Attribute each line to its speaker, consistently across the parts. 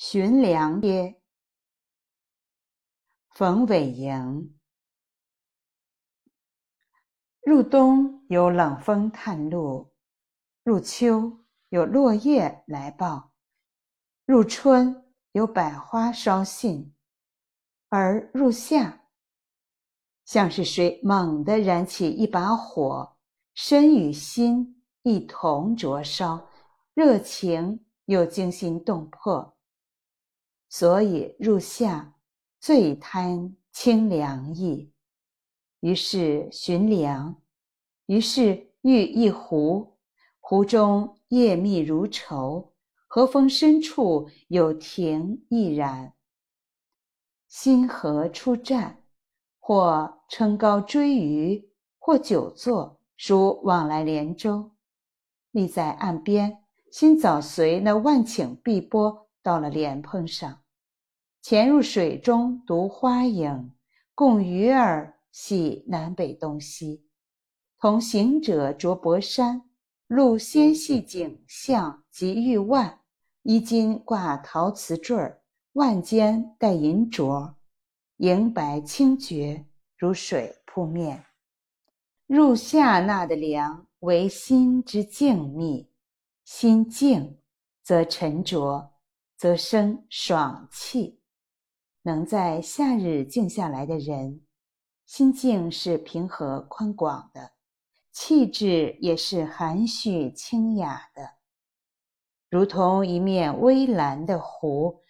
Speaker 1: 寻良曰，冯伟莹。入冬有冷风探路，入秋有落叶来报，入春有百花捎信，而入夏，像是谁猛地燃起一把火，身与心一同灼烧，热情又惊心动魄。所以入夏，最贪清凉意，于是寻凉，于是遇一湖，湖中叶密如绸，河风深处有亭亦然。新河出战，或撑篙追鱼，或久坐，属往来连舟。立在岸边，心早随那万顷碧波。到了莲蓬上，潜入水中读花影，共鱼儿戏南北东西。同行者着薄衫，露纤细颈项及玉腕，衣襟挂陶瓷坠儿，腕间戴银镯，莹白清绝，如水扑面。入夏纳的凉，为心之静谧，心静则沉着。则生爽气，能在夏日静下来的人，心境是平和宽广的，气质也是含蓄清雅的，如同一面微蓝的湖，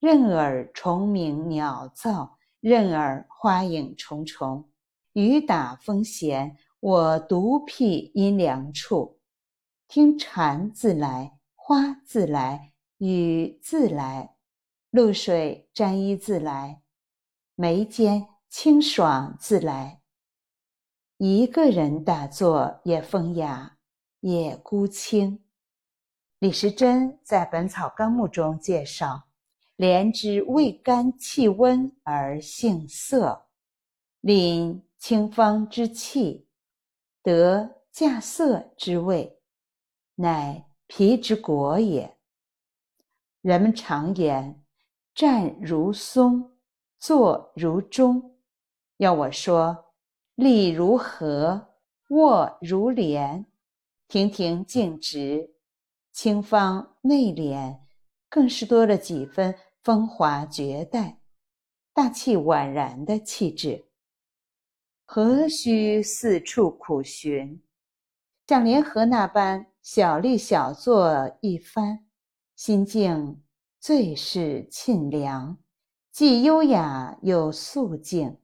Speaker 1: 任尔虫鸣鸟噪，任尔花影重重，雨打风闲，我独辟阴凉处，听蝉自来，花自来。雨自来，露水沾衣自来，眉间清爽自来。一个人打坐也风雅，也孤清。李时珍在《本草纲目》中介绍：莲之味甘气温而性涩，凛清芳之气，得稼色之味，乃脾之果也。人们常言“站如松，坐如钟”，要我说，立如河，卧如莲，亭亭净直，清芳内敛，更是多了几分风华绝代、大气宛然的气质。何须四处苦寻？像莲荷那般小立小坐一番。心境最是沁凉，既优雅又素静，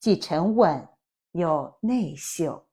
Speaker 1: 既沉稳又内秀。